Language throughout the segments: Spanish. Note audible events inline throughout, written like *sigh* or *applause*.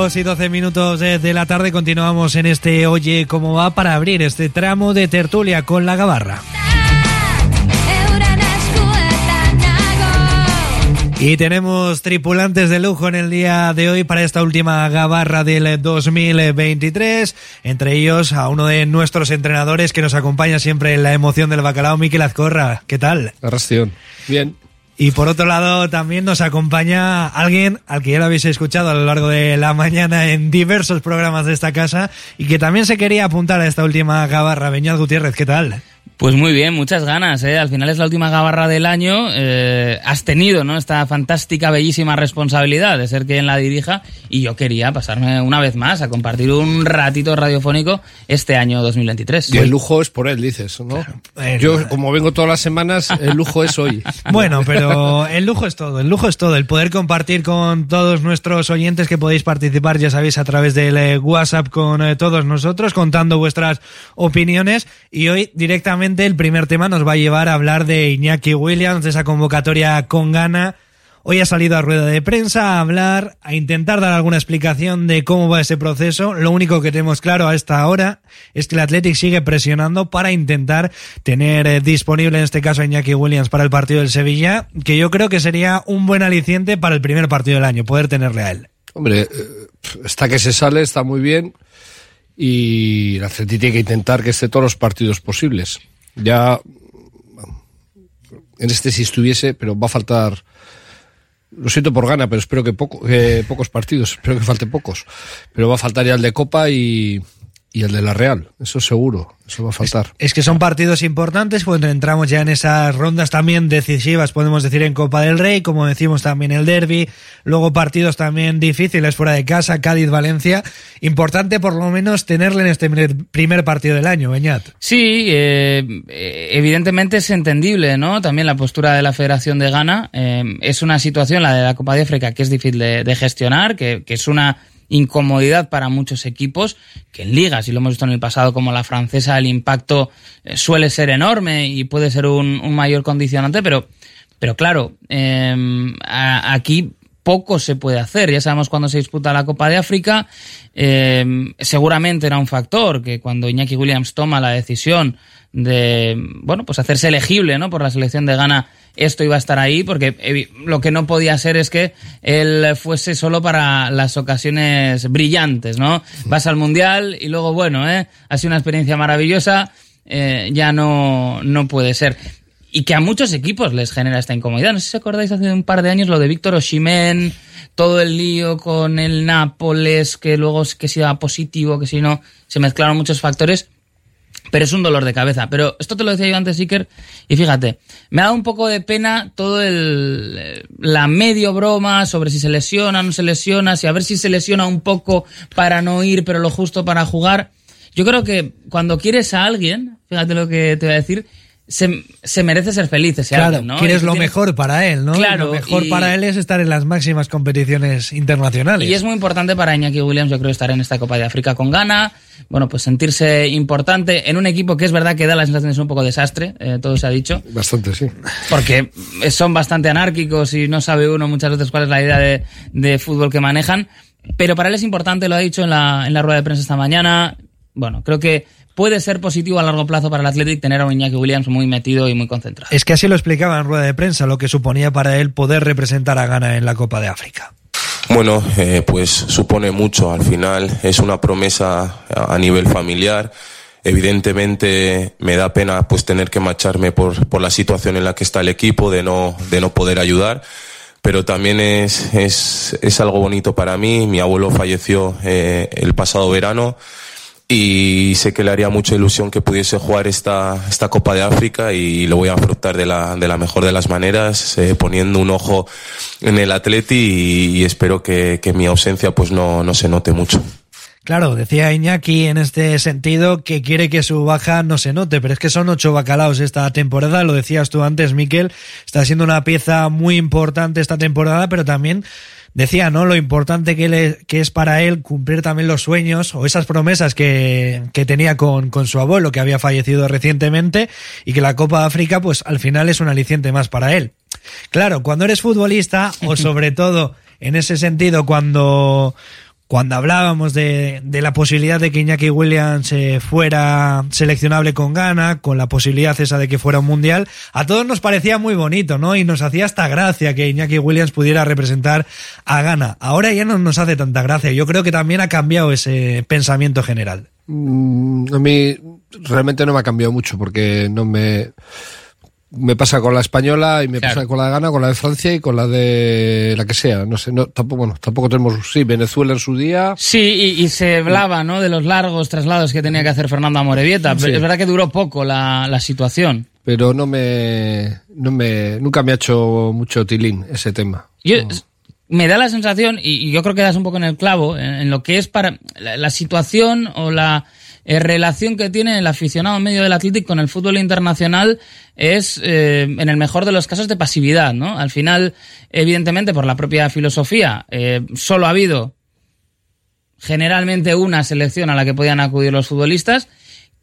2 y 12 minutos de la tarde continuamos en este Oye cómo va para abrir este tramo de tertulia con la gabarra. Y tenemos tripulantes de lujo en el día de hoy para esta última gabarra del 2023. Entre ellos a uno de nuestros entrenadores que nos acompaña siempre en la emoción del bacalao, Miquel Azcorra. ¿Qué tal? Arrastión. Bien. Y por otro lado, también nos acompaña alguien al que ya lo habéis escuchado a lo largo de la mañana en diversos programas de esta casa y que también se quería apuntar a esta última gabarra. Beñat Gutiérrez, ¿qué tal? Pues muy bien, muchas ganas. ¿eh? Al final es la última gabarra del año. Eh, has tenido ¿no? esta fantástica, bellísima responsabilidad de ser quien la dirija y yo quería pasarme una vez más a compartir un ratito radiofónico este año 2023. Y el lujo es por él, dices, ¿no? Yo, como vengo todas las semanas, el lujo es hoy. *laughs* Bueno, pero el lujo es todo, el lujo es todo. El poder compartir con todos nuestros oyentes que podéis participar, ya sabéis, a través del eh, WhatsApp con todos nosotros, contando vuestras opiniones y hoy directamente el primer tema nos va a llevar a hablar de Iñaki Williams, de esa convocatoria con gana. Hoy ha salido a rueda de prensa a hablar, a intentar dar alguna explicación de cómo va ese proceso. Lo único que tenemos claro a esta hora es que el Athletic sigue presionando para intentar tener eh, disponible en este caso a Iñaki Williams para el partido del Sevilla, que yo creo que sería un buen aliciente para el primer partido del año, poder tenerle a él. Hombre, eh, está que se sale, está muy bien y el Athletic tiene que intentar que esté todos los partidos posibles. Ya en este si estuviese, pero va a faltar. Lo siento por gana, pero espero que, poco, que pocos partidos, espero que falte pocos. Pero va a faltar ya el de Copa y, y el de la Real, eso seguro, eso va a faltar. Es, que son partidos importantes cuando entramos ya en esas rondas también decisivas, podemos decir en Copa del Rey, como decimos también el Derby, luego partidos también difíciles fuera de casa, Cádiz, Valencia. Importante por lo menos tenerle en este primer partido del año, Beñat. Sí, eh, evidentemente es entendible, ¿no? También la postura de la Federación de Ghana. Eh, es una situación, la de la Copa de África, que es difícil de, gestionar, que, que es una incomodidad para muchos equipos, que en ligas, y lo hemos visto en el pasado como la francesa, el impacto eh, suele ser enorme y puede ser un, mayor condicionante, pero, pero claro, em, aquí poco se puede hacer. Ya sabemos cuando se disputa la Copa de África, em, seguramente era un factor que cuando Iñaki Williams toma la decisión de, bueno, pues hacerse elegible, ¿no? Por la selección de Ghana esto iba a estar ahí, porque lo que no podía ser es que él fuese solo para las ocasiones brillantes, ¿no? Vas al Mundial y luego, bueno, ¿eh? ha sido una experiencia maravillosa, eh, ya no, no puede ser. Y que a muchos equipos les genera esta incomodidad. No sé si acordáis hace un par de años lo de Víctor Oshimen, todo el lío con el Nápoles, que luego que si iba positivo, que si no, se mezclaron muchos factores pero es un dolor de cabeza. Pero esto te lo decía yo antes, Iker, y fíjate, me ha dado un poco de pena todo el la medio broma sobre si se lesiona no se lesiona, si a ver si se lesiona un poco para no ir, pero lo justo para jugar. Yo creo que cuando quieres a alguien, fíjate lo que te voy a decir, se, merece ser feliz ese claro, ¿no? Quieres lo mejor para él, ¿no? Claro. Lo mejor para él es estar en las máximas competiciones internacionales. Y es muy importante para Iñaki Williams, yo creo, estar en esta Copa de África con gana. Bueno, pues sentirse importante en un equipo que es verdad que da la sensación de ser un poco desastre, eh, todo se ha dicho. Bastante, sí. Porque son bastante anárquicos y no sabe uno muchas veces cuál es la idea de, de fútbol que manejan. Pero para él es importante, lo ha dicho en la, en la rueda de prensa esta mañana. Bueno, creo que puede ser positivo a largo plazo para el Athletic tener a un Iñaki Williams muy metido y muy concentrado. Es que así lo explicaba en rueda de prensa, lo que suponía para él poder representar a Ghana en la Copa de África. Bueno, eh, pues supone mucho. Al final es una promesa a nivel familiar. Evidentemente me da pena pues tener que marcharme por, por la situación en la que está el equipo, de no, de no poder ayudar pero también es, es, es algo bonito para mí. Mi abuelo falleció eh, el pasado verano y sé que le haría mucha ilusión que pudiese jugar esta, esta Copa de África y lo voy a afrontar de la, de la mejor de las maneras, eh, poniendo un ojo en el atleti y, y espero que, que, mi ausencia pues no, no se note mucho. Claro, decía Iñaki en este sentido que quiere que su baja no se note, pero es que son ocho bacalaos esta temporada, lo decías tú antes, Miquel, está siendo una pieza muy importante esta temporada, pero también decía, ¿no? Lo importante que, le, que es para él cumplir también los sueños o esas promesas que, que tenía con, con, su abuelo, que había fallecido recientemente, y que la Copa de África, pues al final es un aliciente más para él. Claro, cuando eres futbolista, o *laughs* sobre todo en ese sentido, cuando cuando hablábamos de, de, la posibilidad de que Iñaki Williams eh, fuera seleccionable con Ghana, con la posibilidad esa de que fuera un mundial, a todos nos parecía muy bonito, ¿no? Y nos hacía hasta gracia que Iñaki Williams pudiera representar a Ghana. Ahora ya no nos hace tanta gracia. Yo creo que también ha cambiado ese pensamiento general. Mm, a mí realmente no me ha cambiado mucho porque no me me pasa con la española y me claro. pasa con la de Ghana, con la de Francia y con la de la que sea. No sé, no, tampoco, bueno, tampoco tenemos, sí, Venezuela en su día. Sí, y, y se hablaba, ¿no? De los largos traslados que tenía que hacer Fernando Amorebieta. Sí. Es verdad que duró poco la, la situación. Pero no me, no me, nunca me ha hecho mucho tilín ese tema. Yo, no. Me da la sensación, y yo creo que das un poco en el clavo, en, en lo que es para la, la situación o la, eh, relación que tiene el aficionado medio del Athletic con el fútbol internacional es, eh, en el mejor de los casos, de pasividad, ¿no? Al final, evidentemente, por la propia filosofía, eh, solo ha habido generalmente una selección a la que podían acudir los futbolistas,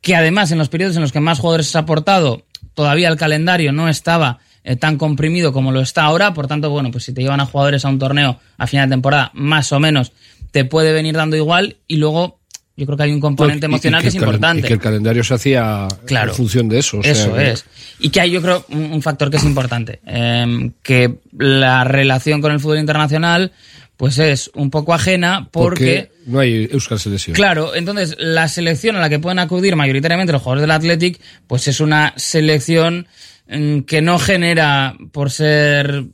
que además en los periodos en los que más jugadores se ha aportado, todavía el calendario no estaba eh, tan comprimido como lo está ahora, por tanto, bueno, pues si te llevan a jugadores a un torneo a final de temporada, más o menos te puede venir dando igual y luego yo creo que hay un componente emocional que, que, es importante. Y que el calendario se hacía claro, en función de eso. O eso sea, es. Y que hay, yo creo, un, un factor que es importante. Eh, que la relación con el fútbol internacional pues es un poco ajena porque, porque, no hay Euskal Selección. Claro, entonces la selección a la que pueden acudir mayoritariamente los jugadores del Athletic, pues es una selección mm, que no genera por ser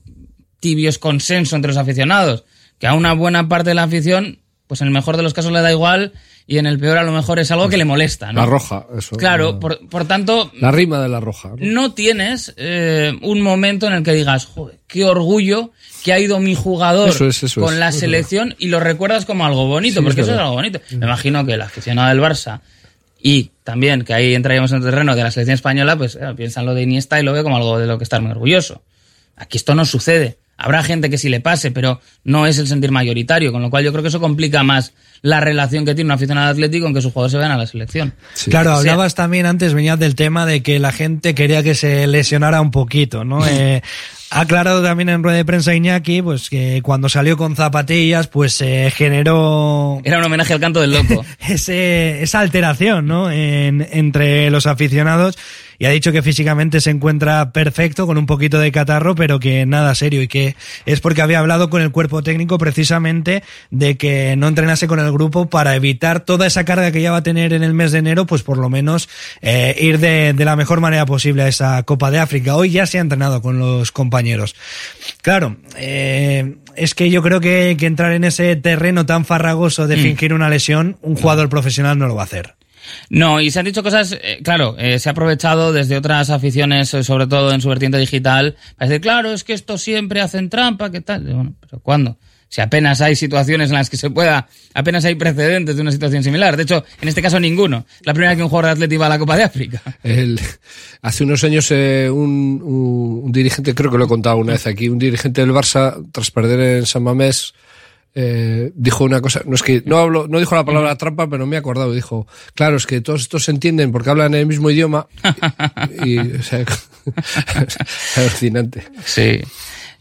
tibios consenso entre los aficionados, que a una buena parte de la afición, pues en el mejor de los casos le da igual y en el peor a lo mejor es algo que le molesta. ¿no? La roja, eso. Claro, por, por, tanto... La rima de la roja. No, no tienes eh, un momento en el que digas, joder, qué orgullo que ha ido mi jugador eso es, eso con es, la selección y lo recuerdas como algo bonito, sí, porque es eso es algo bonito. Me imagino que el aficionado del Barça y también que ahí entraríamos en el terreno de la selección española, pues eh, piensan lo de Iniesta y lo ve como algo de lo que estar muy orgulloso. Aquí esto no sucede. Habrá gente que sí le pase, pero no es el sentir mayoritario, con lo cual yo creo que eso complica más la relación que tiene un aficionado atlético con que sus jugadores se vean a la selección. Sí. Claro, hablabas también antes, venías del tema de que la gente quería que se lesionara un poquito, ¿no? *laughs* eh, ha aclarado también en rueda de prensa Iñaki, pues que cuando salió con zapatillas, pues se eh, generó... Era un homenaje al canto del loco. *laughs* ese, esa alteración, ¿no? En, entre los aficionados y ha dicho que físicamente se encuentra perfecto con un poquito de catarro, pero que nada serio y que es porque había hablado con el cuerpo técnico precisamente de que no entrenase con el grupo para evitar toda esa carga que ya va a tener en el mes de enero, pues por lo menos eh, ir de, de, la mejor manera posible a esa Copa de África. Hoy ya se ha entrenado con los compañeros. Claro, eh, es que yo creo que, que, entrar en ese terreno tan farragoso de mm. fingir una lesión, un jugador profesional no lo va a hacer. No, y se han dicho cosas, eh, claro, eh, se ha aprovechado desde otras aficiones, eh, sobre todo en su vertiente digital, para decir, claro, es que esto siempre hacen trampa, ¿qué tal? Bueno, pero ¿cuándo? Si apenas hay situaciones en las que se pueda, apenas hay precedentes de una situación similar. De hecho, en este caso ninguno. La primera vez que un jugador de Atleti va a la Copa de África. El, hace unos años eh, un, un, un, dirigente, creo que lo he contado una vez aquí, un dirigente del Barça, tras perder en San Mamés, eh, dijo una cosa, no es que no hablo, no dijo la palabra trampa, pero me he acordado, dijo, claro, es que todos estos se entienden porque hablan el mismo idioma y, y o sea, *laughs* alucinante. Sí.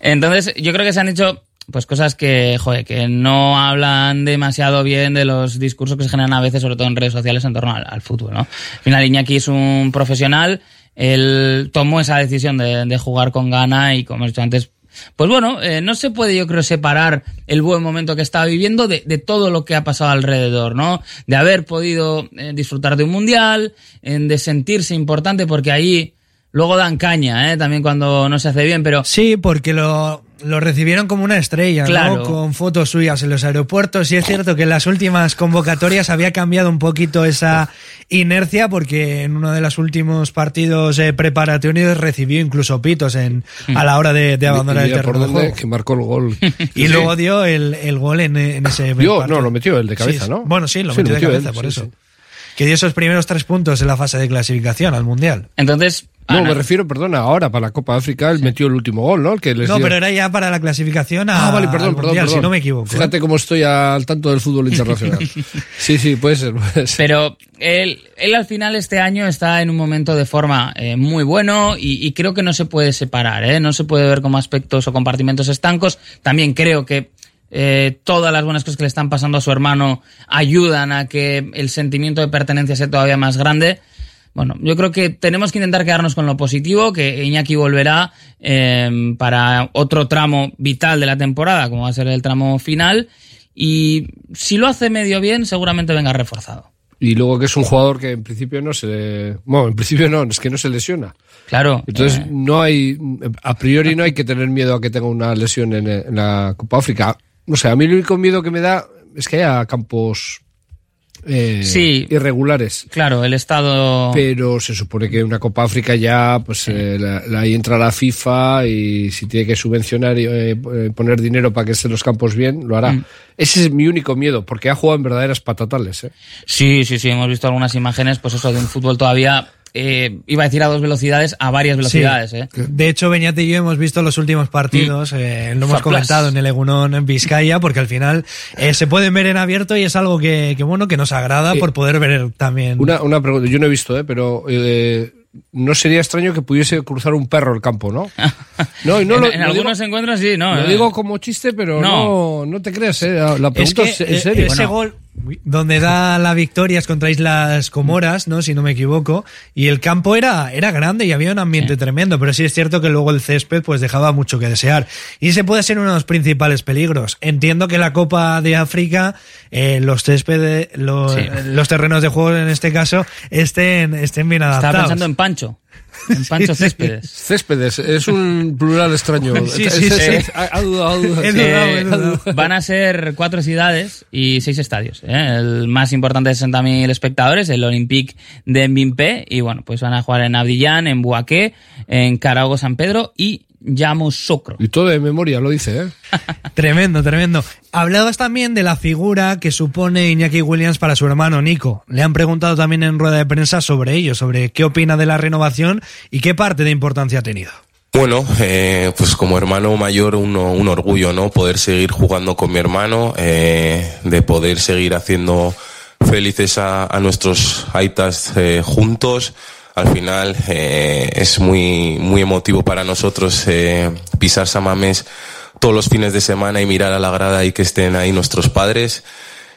Entonces, yo creo que se han hecho pues cosas que, joder, que no hablan demasiado bien de los discursos que se generan a veces, sobre todo en redes sociales, en torno al, fútbol, ¿no? Al final, Iñaki es un profesional, él tomó esa decisión de, jugar con gana y, como he dicho antes, pues bueno, eh, no se puede, yo creo, separar el buen momento que estaba viviendo de, todo lo que ha pasado alrededor, ¿no? De haber podido eh, disfrutar de un mundial, de sentirse importante, porque ahí luego dan caña, ¿eh? También cuando no se hace bien, pero. Sí, porque lo. Lo recibieron como una estrella, Claro. ¿no? Con fotos suyas en los aeropuertos. Y es cierto que en las últimas convocatorias había cambiado un poquito esa inercia porque en uno de los últimos partidos eh, preparatorios recibió incluso pitos en, a la hora de, de abandonar Y el por terreno de dónde, juego. que marcó el gol. *laughs* Y luego dio el, el gol en, en ese Dio, partido. no, lo metió el de cabeza, Sí, ¿no? Bueno, sí, lo Sí, metió lo de metió cabeza, él, por sí, eso. sí. Que dio esos primeros tres puntos en la fase de clasificación al Mundial. Entonces, No, Ana, me refiero, perdona, ahora para la Copa África él metió el último gol, ¿no? El que les No, dio- pero era ya para la clasificación a, Ah, vale, perdón, perdón, Mundial, perdón. si no me equivoco. ¿eh? Fíjate cómo estoy al tanto del fútbol internacional. *laughs* sí, sí, puede ser. Puede ser. Pero él, él al final este año está en un momento de forma eh, muy bueno y, y creo que no se puede separar, ¿eh? no se puede ver como aspectos o compartimentos estancos. También creo que eh, todas las buenas cosas que le están pasando a su hermano ayudan a que el sentimiento de pertenencia sea todavía más grande. Bueno, yo creo que tenemos que intentar quedarnos con lo positivo, que Iñaki volverá eh, para otro tramo vital de la temporada, como va a ser el tramo final, y si lo hace medio bien, seguramente venga reforzado. Y luego que es un jugador que en principio no se... Bueno, en principio no, es que no se lesiona. Claro. Entonces eh, no hay, a priori no hay que tener miedo a que tenga una lesión en, en la Copa África. No sé, a mí el único miedo que me da es que haya campos eh, Sí. irregulares. claro, el estado. Pero se supone que una Copa África ya, pues eh, la- la- ahí entra la FIFA y si tiene que subvencionar y eh, eh, poner dinero para que estén los campos bien, lo hará. Mm. Ese es mi único miedo, porque ha jugado en verdaderas patatales. ¿eh? Sí, sí, sí, hemos visto algunas imágenes, pues eso, de un fútbol todavía. Eh, iba a decir a dos velocidades, a varias velocidades, Sí. ¿eh? De hecho, Beñate y yo hemos visto los últimos partidos, eh, lo hemos Faplas. comentado en el Egunón en Vizcaya, porque al final eh, se pueden ver en abierto y es algo que, que, bueno que nos agrada Eh, por poder ver también. Una, una pregunta, yo no he visto, ¿eh? pero eh, no sería extraño que pudiese cruzar un perro el campo, ¿no? *laughs* No, y no en lo, en lo algunos digo, encuentros sí, no. lo eh. digo como chiste, pero No. no, no, te creas, ¿eh? La, es pregunta que es, en serio. ese Bueno. gol donde da la victoria es contra Islas Comoras, ¿no? Si no me equivoco. Y el campo era, era grande y había un ambiente tremendo, pero sí es cierto que luego el césped pues dejaba mucho que desear. Y ese puede ser uno de los principales peligros. Entiendo que la Copa de África, eh, los céspedes, los, Sí. los terrenos de juego en este caso, estén, estén bien adaptados. Estaba pensando en Pancho. En Pancho. Céspedes. Céspedes, es un plural extraño. Sí, sí, sí. van a ser cuatro ciudades y seis estadios. ¿eh? El más importante de 60.000 espectadores, el Olympique de Mbimpe. Y bueno, pues van a jugar en Abidjan, en Buaqué, en Carago San Pedro y Yamoussoukro. Y todo de memoria lo dice, ¿eh? *laughs* Tremendo, tremendo. Hablabas también de la figura que supone Iñaki Williams para su hermano Nico. Le han preguntado también en rueda de prensa sobre ello, sobre qué opina de la renovación y qué parte de importancia ha tenido. Bueno, eh, pues como hermano mayor uno, un orgullo, ¿no? Poder seguir jugando con mi hermano, eh, de poder seguir haciendo felices a, a nuestros aitas eh, juntos. Al final eh, es muy, muy emotivo para nosotros eh, pisar Samames todos los fines de semana y mirar a la grada y que estén ahí nuestros padres.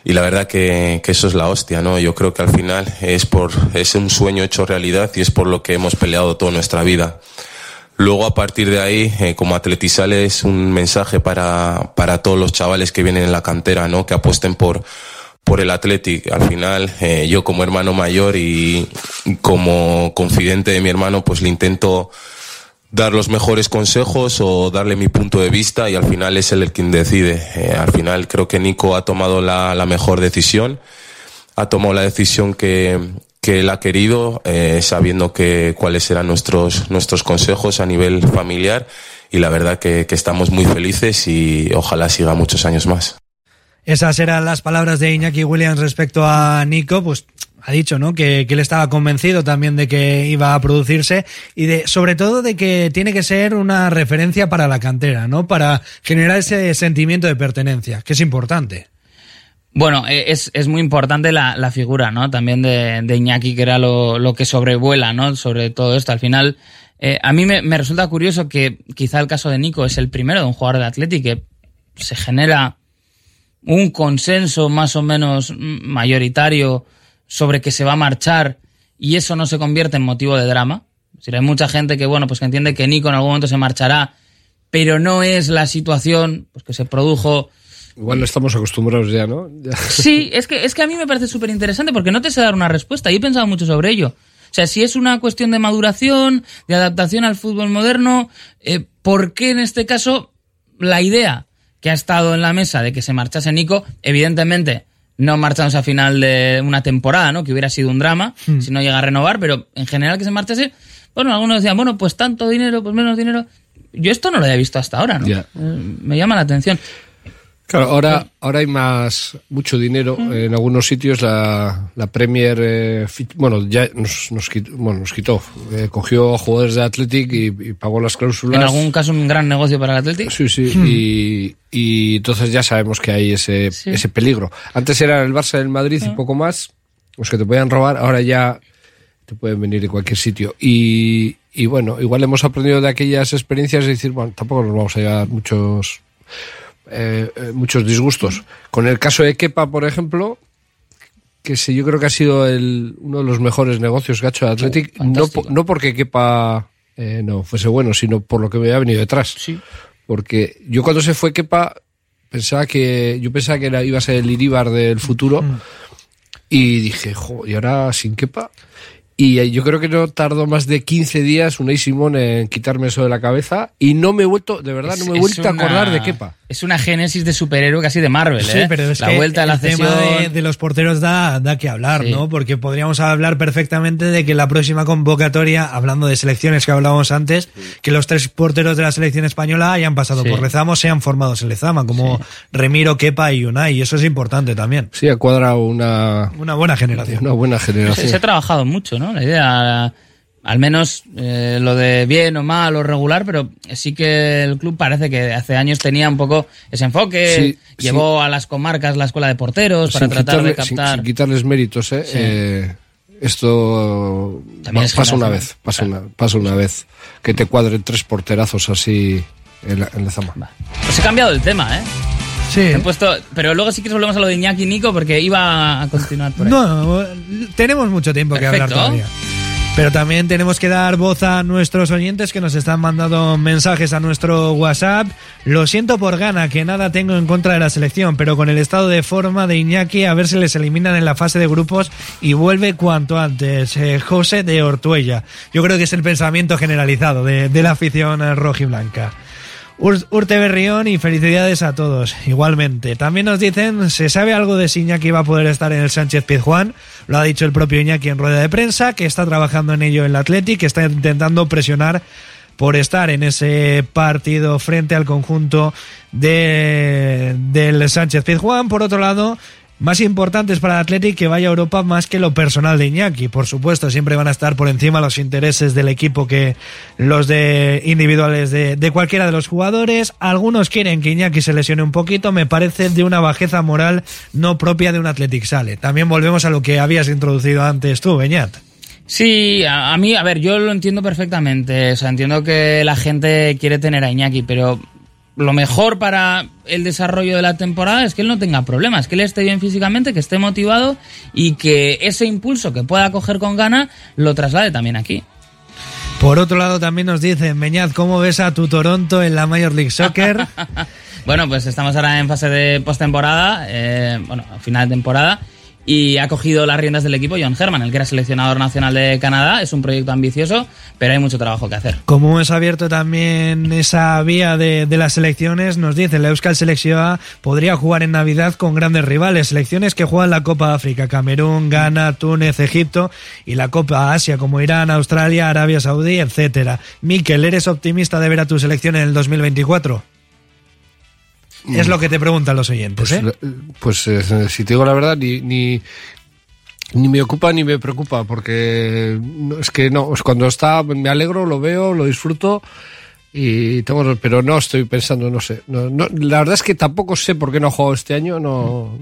Y la verdad que, que eso es la hostia, ¿no? Yo creo que al final es por, es un sueño hecho realidad y es por lo que hemos peleado toda nuestra vida. Luego, a partir de ahí, eh, como Atletizal es un mensaje para, para todos los chavales que vienen en la cantera, ¿no? Que apuesten por, por el Athletic. Al final, eh, yo como hermano mayor y como confidente de mi hermano, pues le intento dar los mejores consejos o darle mi punto de vista y al final es él el quien decide. Eh, al final creo que Nico ha tomado la, mejor decisión, ha tomado la decisión que, que él ha querido, eh, sabiendo que cuáles eran nuestros, nuestros consejos a nivel familiar y la verdad que estamos muy felices y ojalá siga muchos años más. Esas eran las palabras de Iñaki Williams respecto a Nico, pues ha dicho, ¿no? Que, él estaba convencido también de que iba a producirse y de, sobre todo de que tiene que ser una referencia para la cantera, ¿no? Para generar ese sentimiento de pertenencia, que es importante. Bueno, eh, es, es muy importante la, la figura, ¿no? También de, de Iñaki, que era lo, lo que sobrevuela, ¿no? Sobre todo esto. Al final, eh, a mí me, me resulta curioso que quizá el caso de Nico es el primero de un jugador de Atleti que se genera un consenso más o menos mayoritario sobre que se va a marchar y eso no se convierte en motivo de drama. Decir, hay mucha gente que, bueno, pues que entiende que Nico en algún momento se marchará, pero no es la situación pues, que se produjo Igual no estamos acostumbrados ya, ¿no? Ya. Sí, es que, es que a mí me parece súper interesante porque no te sé dar una respuesta y he pensado mucho sobre ello. O sea, si es una cuestión de maduración, de adaptación al fútbol moderno, eh, ¿por qué en este caso la idea que ha estado en la mesa de que se marchase Nico, evidentemente no marchamos a final de una temporada, ¿no? Que hubiera sido un drama si no llega a renovar, pero en general que se marchase, bueno, algunos decían, bueno, pues tanto dinero, pues menos dinero. Yo esto no lo había visto hasta ahora, ¿no? Eh, me llama la atención. Claro, ahora, ahora hay más, mucho dinero. En algunos sitios la, la Premier, eh, bueno, ya nos, nos quitó, bueno, nos quitó. Eh, cogió a jugadores de Athletic y, y pagó las cláusulas. En algún caso un gran negocio para el Atlético. Sí, sí, y, y entonces ya sabemos que hay ese, Sí. ese peligro. Antes era el Barça del Madrid y poco más, los que te podían robar, ahora ya te pueden venir de cualquier sitio. Y, y bueno, igual hemos aprendido de aquellas experiencias y decir, bueno, tampoco nos vamos a llevar muchos, eh, eh, muchos disgustos. Con el caso de Kepa, por ejemplo, que sí, yo creo que ha sido el, uno de los mejores negocios que ha hecho el Athletic, no, no porque Kepa eh, no fuese bueno, sino por lo que me había venido detrás. Sí. Porque yo cuando se fue Kepa, pensaba que, yo pensaba que era, iba a ser el Iribar del futuro. Y dije, jo, y ahora sin Kepa. Y eh, yo creo que no tardó más de 15 días Unai Simón en quitarme eso de la cabeza. Y no me he vuelto, de verdad, no me he vuelto a acordar de Kepa. Es una génesis de superhéroe casi de Marvel, Sí, ¿eh? pero es la que vuelta la el tema de, de los porteros da, da que hablar, Sí. ¿no? Porque podríamos hablar perfectamente de que la próxima convocatoria, hablando de selecciones que hablábamos antes, que los tres porteros de la selección española hayan pasado Sí. por Lezama, sean formados en Lezama, como Remiro, Kepa y Unai, y eso es importante también. Sí, ha cuadrado una, Una buena generación. una buena Se, generación. se ha trabajado mucho, ¿no? La idea, al menos eh, lo de bien o mal o regular, pero sí que el club parece que hace años tenía un poco ese enfoque, Sí, llevó a las comarcas la escuela de porteros para sin, tratar de quitarle- captar. sin quitarles méritos, ¿eh? Eh, esto También va- es pasa una vez, pasa una, pasa una vez. Que te cuadren tres porterazos así en, la, en Lezama. Va. Pues he cambiado el tema, ¿eh? Sí. He puesto, pero luego sí que volvemos a lo de Iñaki y Nico porque iba a continuar por ahí. No, tenemos mucho tiempo que hablar Perfecto. todavía. Pero también tenemos que dar voz a nuestros oyentes que nos están mandando mensajes a nuestro WhatsApp. Lo siento por gana, que nada tengo en contra de la selección, pero con el estado de forma de Iñaki, a ver si les eliminan en la fase de grupos y vuelve cuanto antes. Eh, José de Ortuella. Yo creo que es el pensamiento generalizado de, de la afición rojiblanca. Ur- Urte Berrión y felicidades a todos, igualmente. También nos dicen, ¿se sabe algo de si Iñaki va a poder estar en el Sánchez Pizjuán? Lo ha dicho el propio Iñaki en rueda de prensa, que está trabajando en ello en el Athletic, que está intentando presionar por estar en ese partido frente al conjunto de, del Sánchez Pizjuán. Por otro lado, más importantes para el Athletic que vaya a Europa más que lo personal de Iñaki. Por supuesto, siempre van a estar por encima los intereses del equipo que los de individuales de, de cualquiera de los jugadores. Algunos quieren que Iñaki se lesione un poquito. Me parece de una bajeza moral no propia de un Athletic Sale. También volvemos a lo que habías introducido antes tú, Beñat. Sí, a, a mí, a ver, yo lo entiendo perfectamente. O sea, entiendo que la gente quiere tener a Iñaki, pero lo mejor para el desarrollo de la temporada es que él no tenga problemas, que él esté bien físicamente, que esté motivado y que ese impulso que pueda coger con gana lo traslade también aquí. Por otro lado, también nos dicen, Beñat, ¿cómo ves a tu Toronto en la Major League Soccer? *laughs* Bueno, pues estamos ahora en fase de postemporada, eh, bueno, final de temporada, y ha cogido las riendas del equipo John Herman, el que era seleccionador nacional de Canadá. Es un proyecto ambicioso, pero hay mucho trabajo que hacer. Como hemos abierto también esa vía de, las selecciones, nos dice la Euskal Selección podría jugar en Navidad con grandes rivales, selecciones que juegan la Copa África, Camerún, Ghana, Túnez, Egipto y la Copa Asia como Irán, Australia, Arabia Saudí, etcétera. Miquel, ¿eres optimista de ver a tu selección en el 2024? Es lo que te preguntan los oyentes, Pues, ¿eh? pues eh, si te digo la verdad, ni, ni, ni me ocupa ni me preocupa, porque no, es que no, es cuando está, me alegro, lo veo, lo disfruto. Y tengo, pero no estoy pensando, no sé. No, no, la verdad es que tampoco sé por qué no ha jugado este año. No,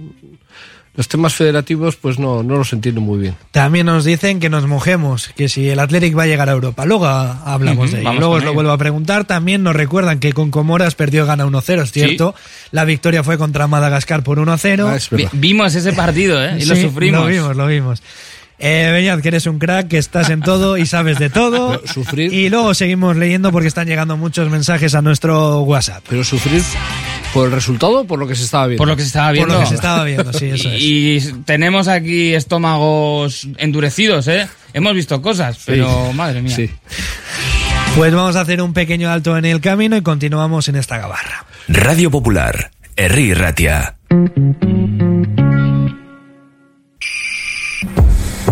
los temas federativos, pues no, no los entiendo muy bien. También nos dicen que nos mojemos, que si el Athletic va a llegar a Europa. Luego hablamos de ello. Luego os lo ello. vuelvo a preguntar. También nos recuerdan que con Comoras perdió gana 1-0, es cierto. La victoria fue contra Madagascar por 1-0. Ah, es Vi- verdad. vimos ese partido, ¿eh? Y lo Sí, sufrimos. Lo vimos, lo vimos. Eh, Beñat, que eres un crack, que estás en todo y sabes de todo. *laughs* Pero sufrir- Y luego seguimos leyendo porque están llegando muchos mensajes a nuestro WhatsApp. Pero sufrir por el resultado o por lo que se estaba viendo. Por lo que se estaba Por viendo. lo que se estaba viendo, sí, *laughs* eso es. Y, y tenemos aquí estómagos endurecidos, ¿eh? Hemos visto cosas, pero madre mía. Sí. Pues vamos a hacer un pequeño alto en el camino y continuamos en esta gabarra. Radio Popular, Herri Ratia.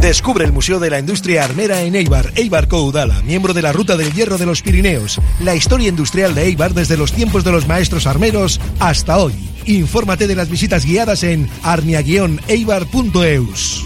Descubre el Museo de la Industria Armera en Eibar, Eibar Coudala, miembro de la Ruta del Hierro de los Pirineos. La historia industrial de Eibar desde los tiempos de los maestros armeros hasta hoy. Infórmate de las visitas guiadas en arnia-eibar.eus.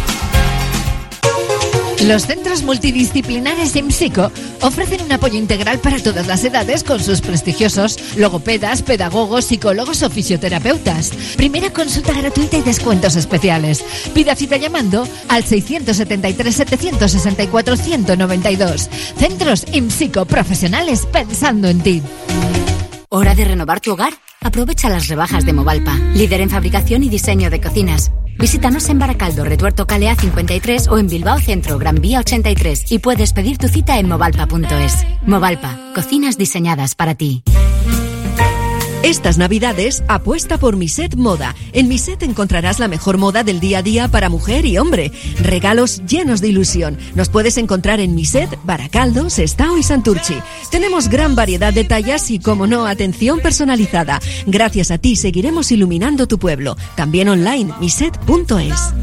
Los centros multidisciplinares IMSICO ofrecen un apoyo integral para todas las edades con sus prestigiosos logopedas, pedagogos, psicólogos o fisioterapeutas. Primera consulta gratuita y descuentos especiales. Pida cita llamando al 673-764-192. Centros IMSICO profesionales pensando en ti. ¿Hora de renovar tu hogar? Aprovecha las rebajas de Movalpa, líder en fabricación y diseño de cocinas. Visítanos en Baracaldo, Retuerto Calea 53 o en Bilbao Centro, Gran Vía 83 y puedes pedir tu cita en movalpa.es. Movalpa, cocinas diseñadas para ti. Estas navidades apuesta por Miset Moda. En Miset encontrarás la mejor moda del día a día para mujer y hombre. Regalos llenos de ilusión. Nos puedes encontrar en Miset, Baracaldo, Sestao y Santurchi. Tenemos gran variedad de tallas y, como no, atención personalizada. Gracias a ti seguiremos iluminando tu pueblo. También online, miset.es.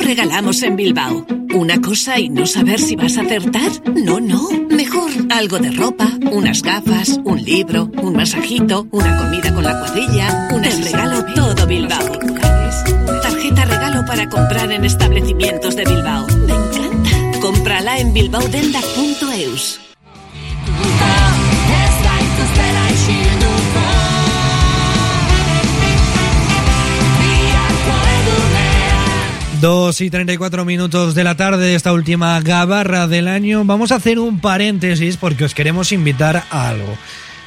¿Cómo regalamos en Bilbao? ¿Una cosa y no saber si vas a acertar? No, no. Mejor algo de ropa, unas gafas, un libro, un masajito, una comida con la cuadrilla. Un regalo todo Bilbao. Tarjeta regalo para comprar en establecimientos de Bilbao. Me encanta. Cómprala en bilbaodenda.eus. 2 y 34 minutos de la tarde, esta última gabarra del año. Vamos a hacer un paréntesis porque os queremos invitar a algo.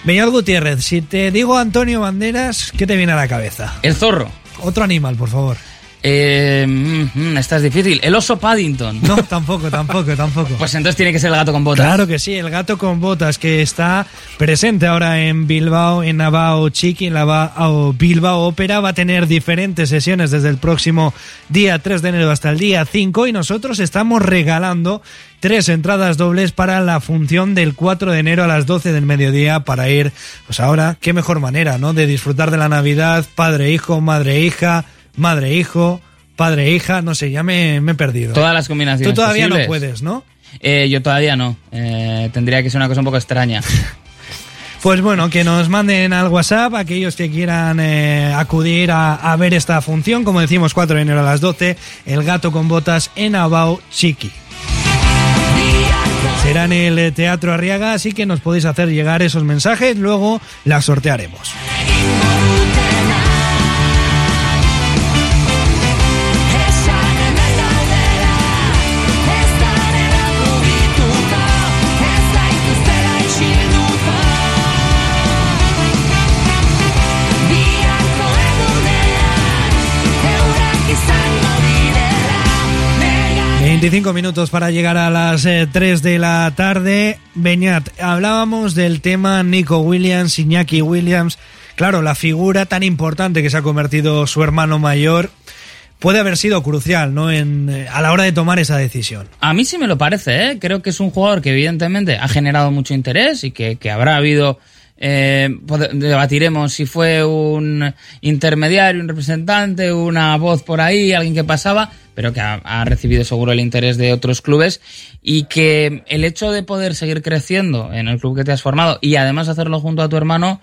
Beñat Gutiérrez, si te digo Antonio Banderas, ¿qué te viene a la cabeza? El zorro. Otro animal, por favor. Eh, mm, mm, esta es difícil. El oso Paddington. No, tampoco, tampoco, tampoco. Pues entonces tiene que ser el gato con botas. Claro que sí, el gato con botas que está presente ahora en Bilbao, en Navao Chiqui, en Navao Bilbao Ópera. Va a tener diferentes sesiones desde el próximo día 3 de enero hasta el día 5 y nosotros estamos regalando tres entradas dobles para la función del 4 de enero a las 12 del mediodía para ir, pues ahora, qué mejor manera, ¿no? De disfrutar de la Navidad, padre, hijo, madre, hija madre, hijo, padre, hija, no sé, ya me, me he perdido. Todas las combinaciones. Tú todavía posibles. no puedes, ¿no? Eh, yo todavía no. Eh, tendría que ser una cosa un poco extraña. *laughs* Pues bueno, que nos manden al WhatsApp aquellos que quieran eh, acudir a, a, ver esta función. Como decimos, 4 de enero a las 12, El gato con botas en Abao Chiqui. Será en el Teatro Arriaga, así que nos podéis hacer llegar esos mensajes, luego las sortearemos. Veinticinco minutos para llegar a las eh, 3 de la tarde. Beñat, hablábamos del tema Nico Williams, Iñaki Williams. Claro, la figura tan importante que se ha convertido su hermano mayor puede haber sido crucial, ¿no? En, eh, a la hora de tomar esa decisión. A mí sí me lo parece, ¿eh? Creo que es un jugador que evidentemente ha generado mucho interés y que habrá habido eh, debatiremos si fue un intermediario, un representante, una voz por ahí, alguien que pasaba, pero que ha, ha, recibido seguro el interés de otros clubes y que el hecho de poder seguir creciendo en el club que te has formado y además hacerlo junto a tu hermano,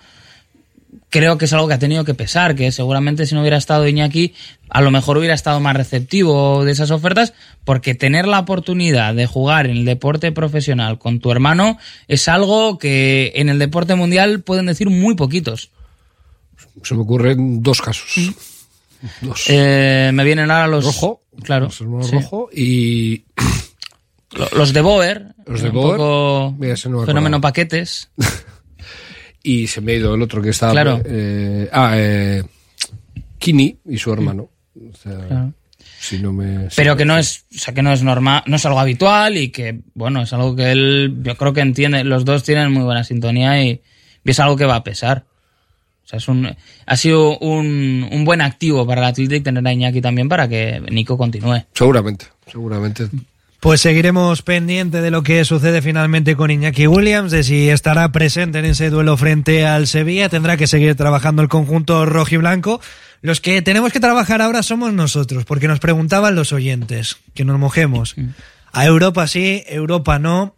creo que es algo que ha tenido que pesar, que seguramente si no hubiera estado Iñaki, a lo mejor hubiera estado más receptivo de esas ofertas, porque tener la oportunidad de jugar en el deporte profesional con tu hermano es algo que en el deporte mundial pueden decir muy poquitos. Se me ocurren dos casos. Dos. Eh, me vienen ahora los. rojo, Claro. los hermanos sí. rojo y Lo- Los de Boer. Los de un Boer. poco Mira, ese no me fenómeno paquetes. *laughs* y se me ha ido el otro que estaba Claro. eh, ah eh, Kini y su hermano. O sea, Claro. si no me Pero que no es, o sea, que no es normal, no es algo habitual y que, bueno, es algo que él, yo creo que entiende, los dos tienen muy buena sintonía y, y es algo que va a pesar. O sea, es un, ha sido un, un buen activo para el Athletic tener a Iñaki también para que Nico continúe. seguramente, seguramente. Pues seguiremos pendiente de lo que sucede finalmente con Iñaki Williams, de si estará presente en ese duelo frente al Sevilla. Tendrá que seguir trabajando el conjunto rojiblanco. Los que tenemos que trabajar ahora somos nosotros, porque nos preguntaban los oyentes, que nos mojemos. A Europa sí, Europa no.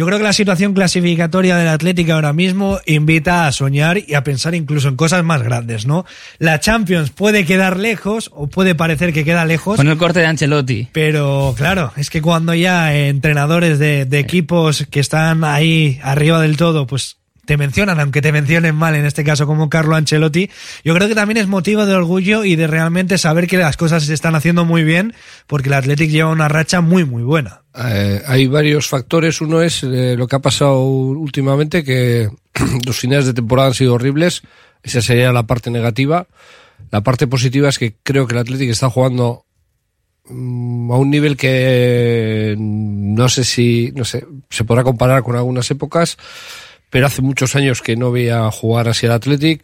Yo creo que la situación clasificatoria del Atlético ahora mismo invita a soñar y a pensar incluso en cosas más grandes, ¿no? La Champions puede quedar lejos o puede parecer que queda lejos. Con el corte de Ancelotti. Pero claro, es que cuando ya entrenadores de, de equipos que están ahí arriba del todo, pues te mencionan, aunque te mencionen mal, en este caso como Carlo Ancelotti, yo creo que también es motivo de orgullo y de realmente saber que las cosas se están haciendo muy bien, porque el Athletic lleva una racha muy, muy buena. Eh, hay varios factores. Uno es eh, lo que ha pasado últimamente, que *clears throat* los finales de temporada han sido horribles. Esa sería la parte negativa. La parte positiva es que creo que el Atlético está jugando mm, a un nivel que no sé si, no sé, se podrá comparar con algunas épocas, pero hace muchos años que no veía jugar así el Athletic.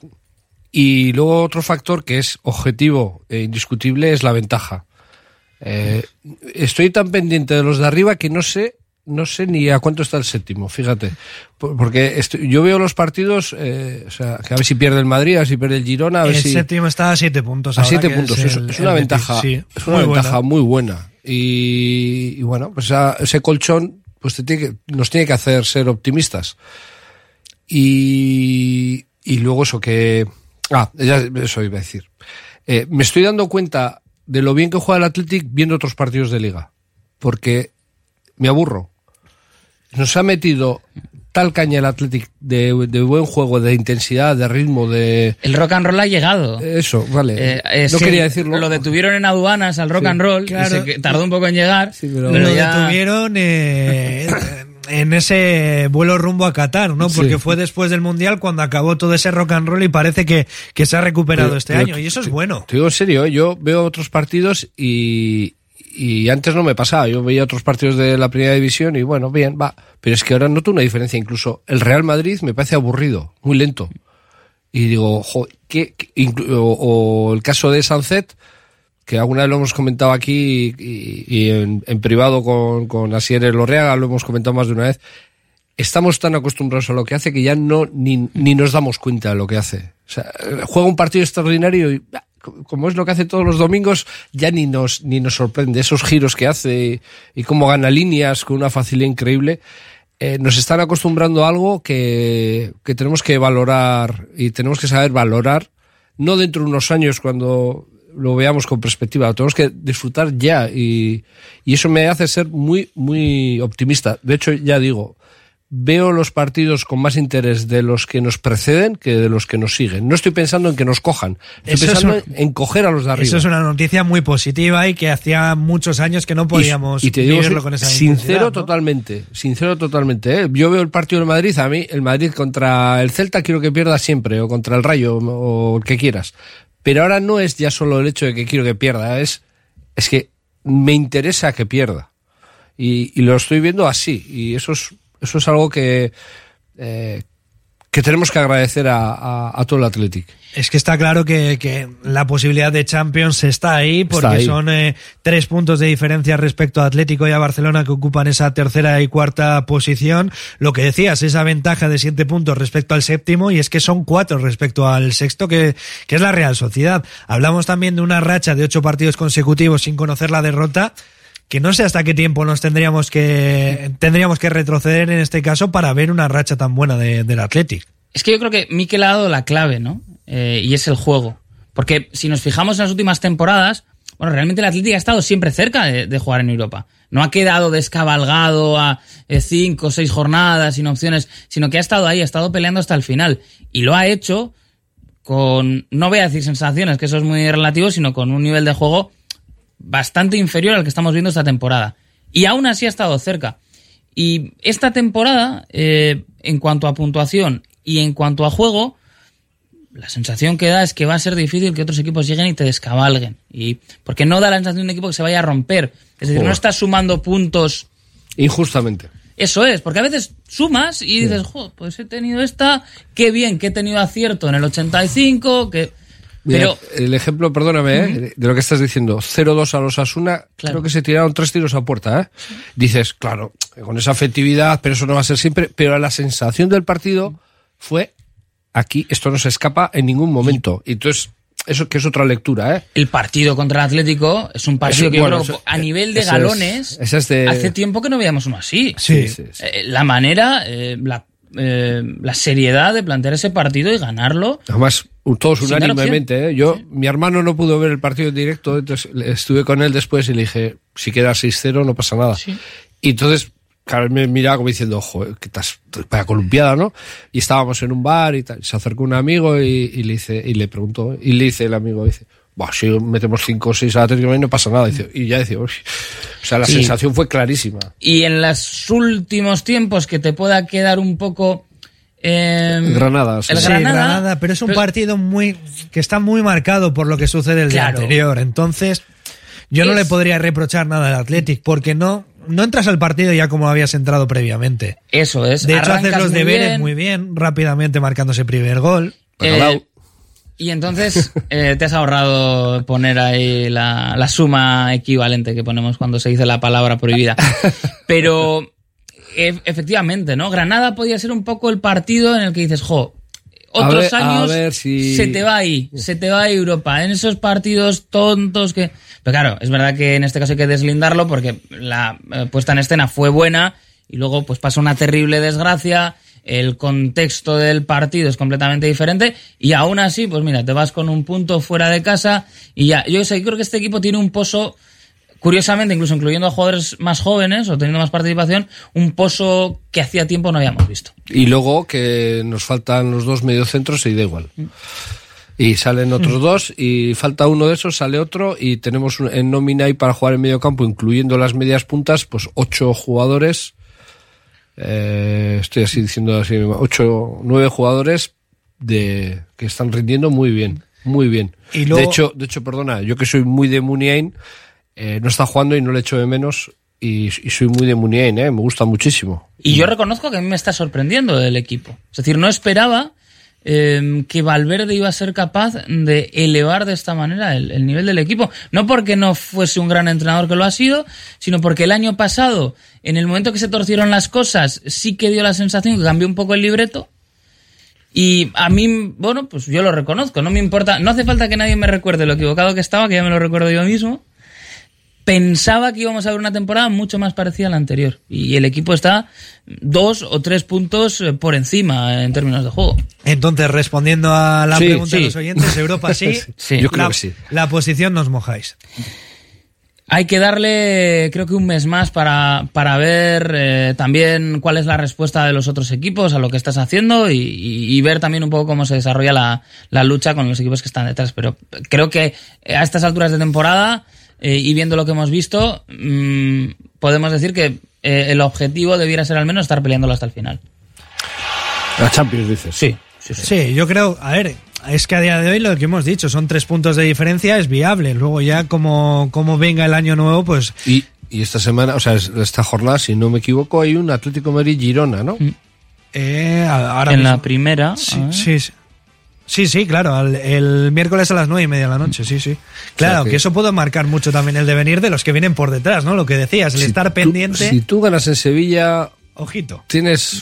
Y luego otro factor que es objetivo e indiscutible es la ventaja. Eh, estoy tan pendiente de los de arriba que no sé no sé ni a cuánto está el séptimo, fíjate. Por- Porque estoy- yo veo los partidos, eh, o sea, que a ver si pierde el Madrid, a ver si pierde el Girona, a ver El si... séptimo está a siete puntos. A ahora, siete puntos, es, el- es una ventaja, sí. es una Muy buena. ventaja muy buena. Y, y bueno, pues esa- ese colchón pues te tiene que- nos tiene que hacer ser optimistas. Y, y luego eso que... Ah, ya eso iba a decir. Eh, me estoy dando cuenta de lo bien que juega el Athletic viendo otros partidos de liga. Porque me aburro. Nos ha metido tal caña el Athletic de, de buen juego, de intensidad, de ritmo, de... El rock and roll ha llegado. Eso, vale. Eh, eh, no sí, quería decirlo. Lo detuvieron en aduanas al rock Sí, and roll y claro. se tardó un poco en llegar. pero- pero lo ya- detuvieron eh, *laughs* en ese vuelo rumbo a Qatar, ¿no? Porque Sí. fue después del Mundial cuando acabó todo ese rock and roll y parece que, que se ha recuperado Pero- este pero año. Y eso es bueno. Te digo en serio, ¿eh? yo veo otros partidos y, y antes no me pasaba. Yo veía otros partidos de la primera división y bueno, bien, va. Pero es que ahora noto una diferencia. Incluso el Real Madrid me parece aburrido, muy lento. Y digo, jo, ¿qué, qué- inclu- o, o el caso de Sunset, que alguna vez lo hemos comentado aquí y, en, privado con, Asier Lorreaga, lo hemos comentado más de una vez. Estamos tan acostumbrados a lo que hace que ya no ni, ni nos damos cuenta de lo que hace. O sea, juega un partido extraordinario y ah, co- como es lo que hace todos los domingos, ya ni nos, ni nos sorprende. Esos giros que hace y, y cómo gana líneas con una facilidad increíble. eh, nos están acostumbrando a algo que, que tenemos que valorar y tenemos que saber valorar, no dentro de unos años cuando lo veamos con perspectiva, lo tenemos que disfrutar ya y, y eso me hace ser muy, muy optimista. De hecho, ya digo, veo los partidos con más interés de los que nos preceden que de los que nos siguen. No estoy pensando en que nos cojan, estoy Eso es pensando un- en coger a los de arriba. Eso es una noticia muy positiva y que hacía muchos años que no podíamos y, y te digo vivirlo con esa sincero totalmente, sincero totalmente. ¿eh? Yo veo el partido del Madrid, a mí el Madrid contra el Celta quiero que pierda siempre, o contra el Rayo, o el que quieras. Pero ahora no es ya solo el hecho de que quiero que pierda, es, es que me interesa que pierda. Y, y lo estoy viendo así, y eso es, eso es algo que, eh, que tenemos que agradecer a, a- a todo el Athletic. Es que está claro que, que la posibilidad de Champions está ahí porque ahí. son eh, tres puntos de diferencia respecto a Atlético y a Barcelona que ocupan esa tercera y cuarta posición. Lo que decías, esa ventaja de siete puntos respecto al séptimo y es que son cuatro respecto al sexto que, que es la Real Sociedad. Hablamos también de una racha de ocho partidos consecutivos sin conocer la derrota que no sé hasta qué tiempo nos tendríamos que tendríamos que retroceder en este caso para ver una racha tan buena de, del Athletic. Es que yo creo que Mikel ha dado la clave, ¿no? Eh, y es el juego. Porque si nos fijamos en las últimas temporadas, bueno, realmente el Atlético ha estado siempre cerca de, de jugar en Europa. No ha quedado descabalgado a eh, cinco o seis jornadas sin opciones, sino que ha estado ahí, ha estado peleando hasta el final. Y lo ha hecho con, no voy a decir sensaciones, que eso es muy relativo, sino con un nivel de juego bastante inferior al que estamos viendo esta temporada. Y aún así ha estado cerca. Y esta temporada, eh, en cuanto a puntuación y en cuanto a juego, la sensación que da es que va a ser difícil que otros equipos lleguen y te descabalguen. Y porque no da la sensación de un equipo que se vaya a romper. Es decir, no Joder. estás sumando puntos. Injustamente. Eso es, porque a veces sumas y dices, "Jo, pues he tenido esta, qué bien que he tenido acierto en el 85, que Mira, pero el ejemplo, perdóname, ¿eh? de lo que estás diciendo, 0-2 a los Asuna, creo que se tiraron tres tiros a puerta, ¿eh? Dices, claro, con esa afectividad, pero eso no va a ser siempre, pero la sensación del partido fue, aquí esto no se escapa en ningún momento. Y entonces, eso que es otra lectura, ¿eh? el partido contra el Atlético es un partido que yo bueno, creo que eso- a nivel de es- galones esa es de- hace tiempo que no veíamos uno así. Sí. Sí, sí. Eh, la manera, eh, la, eh, la seriedad de plantear ese partido y ganarlo. Además, todos unánimemente, ¿eh? Yo, mi hermano no pudo ver el partido en directo, entonces estuve con él después y le dije, si queda 6-0 no pasa nada. Y entonces, me miraba como diciendo, ojo, que estás para columpiada, ¿no? Y estábamos en un bar y tal. Se acercó un amigo y, y le dice, y le preguntó, y le dice el amigo, dice, Buah, si metemos 5 o 6 a Atlético de Madrid no pasa nada. Y ya decía, "Uy". o sea, la Sí. sensación fue clarísima. Y en los últimos tiempos que te pueda quedar un poco... eh, Granada, sí. El Sí, Granada, pero es un partido muy que está muy marcado por lo que sucede el Claro. día anterior. Entonces, yo no le podría reprochar nada al Athletic porque no no entras al partido ya como habías entrado previamente. Eso es. De hecho, haces los muy deberes bien. muy bien, rápidamente marcando ese primer gol. Eh, y entonces eh, te has ahorrado poner ahí la, la suma equivalente que ponemos cuando se dice la palabra prohibida. Pero e- efectivamente, ¿no? Granada podía ser un poco el partido en el que dices, jo, A otros a años ver si- se te va ahí, se te va a Europa, en esos partidos tontos que... Pero claro, es verdad que en este caso hay que deslindarlo porque la eh, puesta en escena fue buena y luego pues pasa una terrible desgracia, el contexto del partido es completamente diferente y aún así, pues mira, te vas con un punto fuera de casa y ya, yo sé, creo que este equipo tiene un pozo curiosamente, incluso incluyendo a jugadores más jóvenes o teniendo más participación, un pozo que hacía tiempo no habíamos visto. Y luego que nos faltan los dos mediocentros y da igual. Y salen otros dos y falta uno de esos, sale otro y tenemos un- en nómina ahí para jugar en medio campo, incluyendo las medias puntas, pues ocho jugadores. Eh, estoy así diciendo así, ocho, nueve jugadores de que están rindiendo muy bien, muy bien. Y luego- De hecho, de hecho, perdona, yo que soy muy de Muniain, eh, no está jugando y no le echo de menos y, y soy muy de Muniain, eh, me gusta muchísimo. Y yo reconozco que a mí me está sorprendiendo el equipo. Es decir, no esperaba eh, que Valverde iba a ser capaz de elevar de esta manera el, el nivel del equipo. No porque no fuese un gran entrenador que lo ha sido, sino porque el año pasado, en el momento que se torcieron las cosas, sí que dio la sensación que cambió un poco el libreto. Y a mí, bueno, pues yo lo reconozco, no me importa, no hace falta que nadie me recuerde lo equivocado que estaba, que ya me lo recuerdo yo mismo. Pensaba que íbamos a ver una temporada mucho más parecida a la anterior. Y el equipo está dos o tres puntos eh, por encima en términos de juego. Entonces, respondiendo a la Sí, pregunta sí. de los oyentes, Europa sí. *laughs* Sí. Yo creo la, que sí. La posición nos mojáis. Hay que darle, creo que un mes más para, para ver eh, también cuál es la respuesta de los otros equipos a lo que estás haciendo y, y- y ver también un poco cómo se desarrolla la, la lucha con los equipos que están detrás. Pero creo que a estas alturas de temporada eh, y viendo lo que hemos visto, mm, podemos decir que eh, el objetivo debiera ser al menos estar peleándolo hasta el final. La Champions, dices. Sí, Sí, yo creo, a ver, es que a día de hoy lo que hemos dicho, son tres puntos de diferencia, es viable. Luego ya como, como venga el año nuevo, pues Y, y esta semana, o sea, es- esta jornada, si no me equivoco, hay un Atlético de Madrid Girona, ¿no? eh, a- ahora en la mismo- primera. Sí, sí, sí. Sí, sí, claro, al- el, miércoles a las nueve y media de la noche, sí, sí. Claro, que- que... eso puede marcar mucho también el devenir de los que vienen por detrás, ¿no? Lo que decías, el Si estar tú- pendiente. si tú ganas en Sevilla, Ojito. tienes,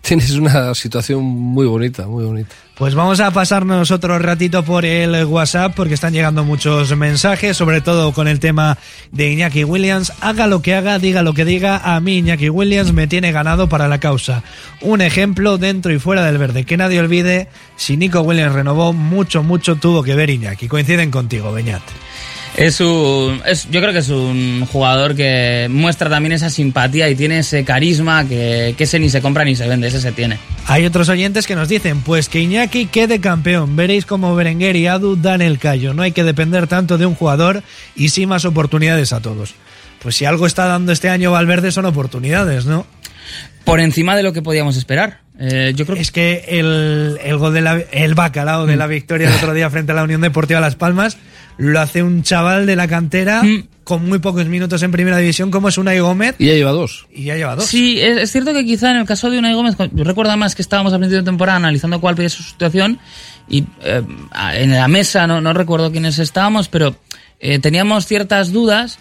tienes una situación muy bonita, muy bonita. Pues vamos a pasarnos otro ratito por el WhatsApp porque están llegando muchos mensajes, sobre todo con el tema de Iñaki Williams. Haga lo que haga, diga lo que diga, a mí Iñaki Williams me tiene ganado para la causa. Un ejemplo dentro y fuera del verde. Que nadie olvide, si Nico Williams renovó, mucho, mucho tuvo que ver Iñaki. Coinciden contigo, Beñat. Es un, es, yo creo que es un jugador que muestra también esa simpatía y tiene ese carisma que, que ese ni se compra ni se vende, ese se tiene. Hay otros oyentes que nos dicen, pues que Iñaki quede campeón. Veréis como Berenguer y Adu dan el callo. No hay que depender tanto de un jugador y sí más oportunidades a todos. Pues si algo está dando este año Valverde son oportunidades, ¿no? Por encima de lo que podíamos esperar. Eh, yo creo Es que el, el gol de la, el bacalao de la victoria el otro día frente a la Unión Deportiva Las Palmas lo hace un chaval de la cantera Mm. con muy pocos minutos en primera división como es Unai Gómez Y ya lleva dos. y ya lleva dos. Sí, es, es cierto que quizá en el caso de Unai Gómez, yo recuerdo más que estábamos a principio de temporada analizando cuál es su situación y eh, en la mesa, no, no recuerdo quiénes estábamos, pero eh, teníamos ciertas dudas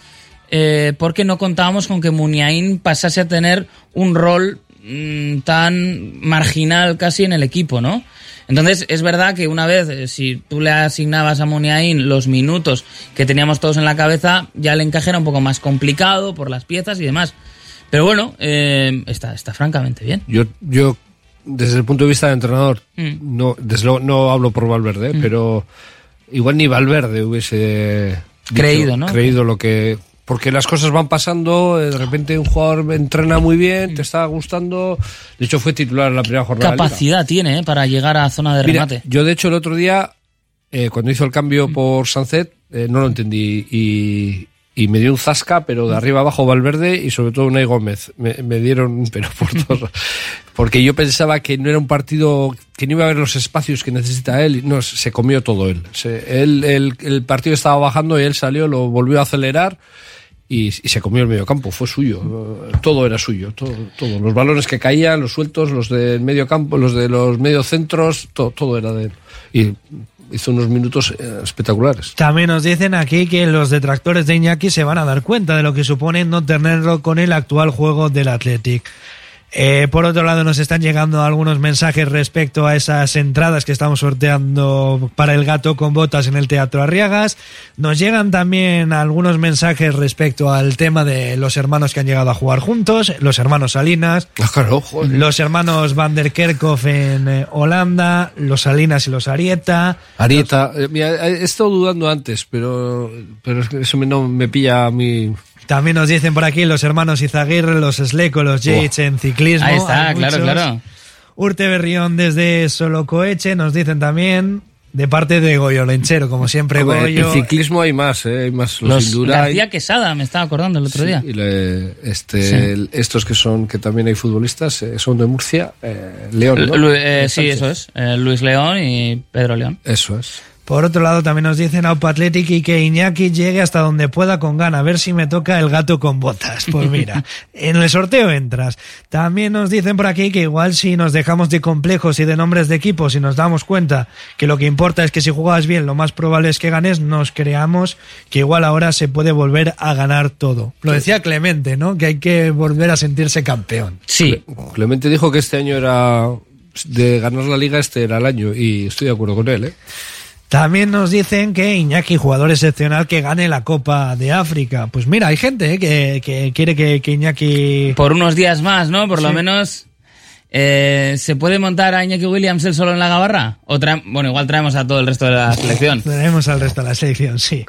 eh, porque no contábamos con que Muniain pasase a tener un rol mm, tan marginal casi en el equipo, ¿no? Entonces, es verdad que una vez, eh, si tú le asignabas a Muniain los minutos que teníamos todos en la cabeza, ya el encaje era un poco más complicado por las piezas y demás. Pero bueno, eh, está, está francamente bien. Yo, yo, desde el punto de vista de entrenador, Mm. no, desde luego no hablo por Valverde, pero igual ni Valverde hubiese dicho- Creído, ¿no? creído lo que. Porque las cosas van pasando, eh, de repente un jugador entrena muy bien, te está gustando. De hecho, fue titular en la primera jornada. Capacidad tiene eh, para llegar a zona de Mira, remate. yo de hecho el otro día, eh, cuando hizo el cambio Mm. por Sunset, eh, no lo entendí y, y me dio un zasca, pero de arriba abajo Valverde y sobre todo Unai Gómez. Me, me dieron, pero por *laughs* todos. Porque yo pensaba que no era un partido, que no iba a haber los espacios que necesita él. No, se comió todo él. Se- él el, el partido estaba bajando y él salió, lo volvió a acelerar. Y, y se comió el medio campo, fue suyo, todo era suyo, todo, todo. Los balones que caían, los sueltos, los del medio campo, los de los medio centros, todo, todo era de él. Y hizo unos minutos eh, espectaculares. También nos dicen aquí que los detractores de Iñaki se van a dar cuenta de lo que supone no tenerlo con el actual juego del Athletic. Eh, por otro lado, nos están llegando algunos mensajes respecto a esas entradas que estamos sorteando para el gato con botas en el Teatro Arriagas. Nos llegan también algunos mensajes respecto al tema de los hermanos que han llegado a jugar juntos, los hermanos Salinas, Ah, claro, los hermanos Van der Kerkhoff en eh, Holanda, los Salinas y los Arieta. Arieta, eh, mira, he estado dudando antes, pero, pero eso me, no, me pilla a mí. También nos dicen por aquí los hermanos Izaguirre, los Sleco, los Yates en ciclismo. Ahí está, claro, claro. Urte Berrión desde Solocoeche nos dicen también de parte de Goyo Lenchero, como siempre Hombre, Goyo. en ciclismo hay más, eh, hay más los, Los. García Quesada, me estaba acordando el otro Sí, día. y le- este, Sí. el- estos que son, que también hay futbolistas, eh, son de Murcia, eh, León, ¿no? Lu- eh, sí, eso es. Eh, Luis León y Pedro León. Eso es. Por otro lado, también nos dicen a Aupa Athletic y que Iñaki llegue hasta donde pueda con gana, a ver si me toca el gato con botas. Pues mira, *laughs* en el sorteo entras. También nos dicen por aquí que igual si nos dejamos de complejos y de nombres de equipos y nos damos cuenta que lo que importa es que si juegas bien, lo más probable es que ganes, nos creamos que igual ahora se puede volver a ganar todo. Lo decía Clemente, ¿no? Que hay que volver a sentirse campeón. Sí, Clemente dijo que este año era de ganar la liga, este era el año, y estoy de acuerdo con él, ¿eh? También nos dicen que Iñaki, jugador excepcional, que gane la Copa de África. Pues mira, hay gente ¿eh? que, que quiere que, que Iñaki... por unos días más, ¿no? Por lo menos. Eh, ¿Se puede montar a Iñaki Williams él solo en la gabarra? O bueno, igual traemos a todo el resto de la selección. *laughs* Tenemos al resto de la selección, sí.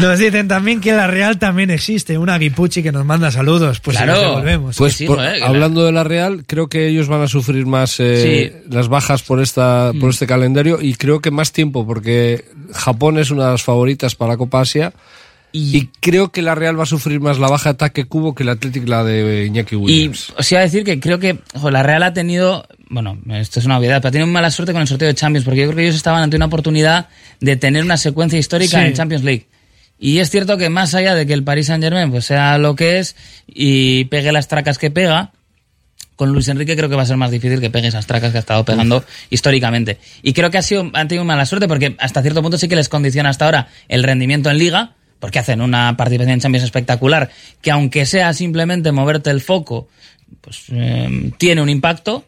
Nos dicen también que la Real también existe, una Guipuchi que nos manda saludos. Pues Claro. devolvemos. Pues sí, por- joder, que la- hablando de la Real, creo que ellos van a sufrir más eh, las bajas por esta Mm. por este calendario y creo que más tiempo porque Japón es una de las favoritas para la Copa Asia y, creo que la Real va a sufrir más la baja de ataque cubo que el Athletic la de Iñaki Y Williams. os iba a decir que creo que la Real ha tenido, bueno, esto es una obviedad, pero ha tenido mala suerte con el sorteo de Champions, porque yo creo que ellos estaban ante una oportunidad de tener una secuencia histórica Sí. en Champions League. Y es cierto que más allá de que el Paris Saint Germain pues sea lo que es y pegue las tracas que pega, con Luis Enrique creo que va a ser más difícil que pegue esas tracas que ha estado pegando históricamente. Y creo que ha sido, han tenido mala suerte porque hasta cierto punto sí que les condiciona hasta ahora el rendimiento en liga, porque hacen una participación en Champions espectacular, que aunque sea simplemente moverte el foco, pues eh, tiene un impacto.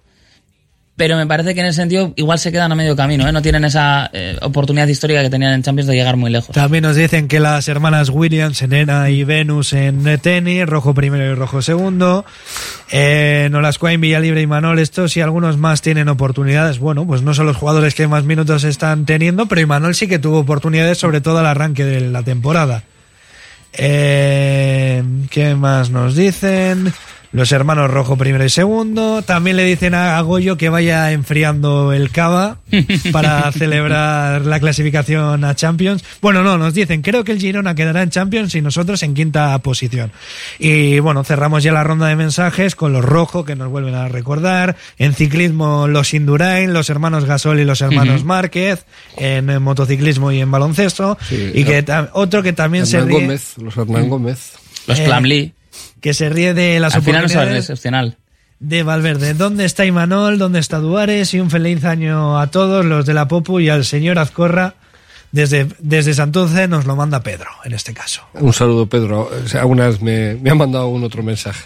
Pero me parece que en ese sentido igual se quedan a medio camino, ¿eh? no tienen esa eh, oportunidad histórica que tenían en Champions de llegar muy lejos. También nos dicen que las hermanas Williams, Enena y Venus en tenis, rojo primero y rojo segundo, eh, Nolascoain, Villalibre y Manol, estos y algunos más tienen oportunidades. Bueno, pues no son los jugadores que más minutos están teniendo, pero Imanol sí que tuvo oportunidades, sobre todo al arranque de la temporada. Eh, ¿Qué más nos dicen? Los hermanos Rojo primero y segundo. También le dicen a Goyo que vaya enfriando el cava para *laughs* celebrar la clasificación a Champions. Bueno, no, nos dicen, creo que el Girona quedará en Champions y nosotros en quinta posición. Y bueno, cerramos ya la ronda de mensajes con los Rojo que nos vuelven a recordar. En ciclismo los Indurain, los hermanos Gasol y los hermanos Márquez. En motociclismo y en baloncesto. Sí, y que otro que también se ríe, Gómez, los Hernán Gómez. Los Eh. Que se ríe de las Al final no es opcional. de Valverde. ¿Dónde está Imanol? ¿Dónde está Duares? Y un feliz año a todos los de la Popu y al señor Azcorra. Desde, desde Santurce nos lo manda Pedro, en este caso. Un saludo, Pedro. O sea, Algunas me, me han mandado un otro mensaje.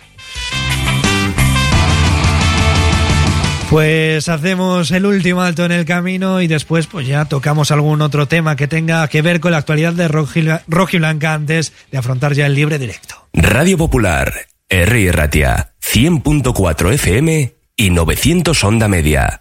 Pues hacemos el último alto en el camino y después pues ya tocamos algún otro tema que tenga que ver con la actualidad de Roji Blanca antes de afrontar ya el libre directo. Radio Popular, Herri Ratia, 100.4 FM y 900 Onda Media.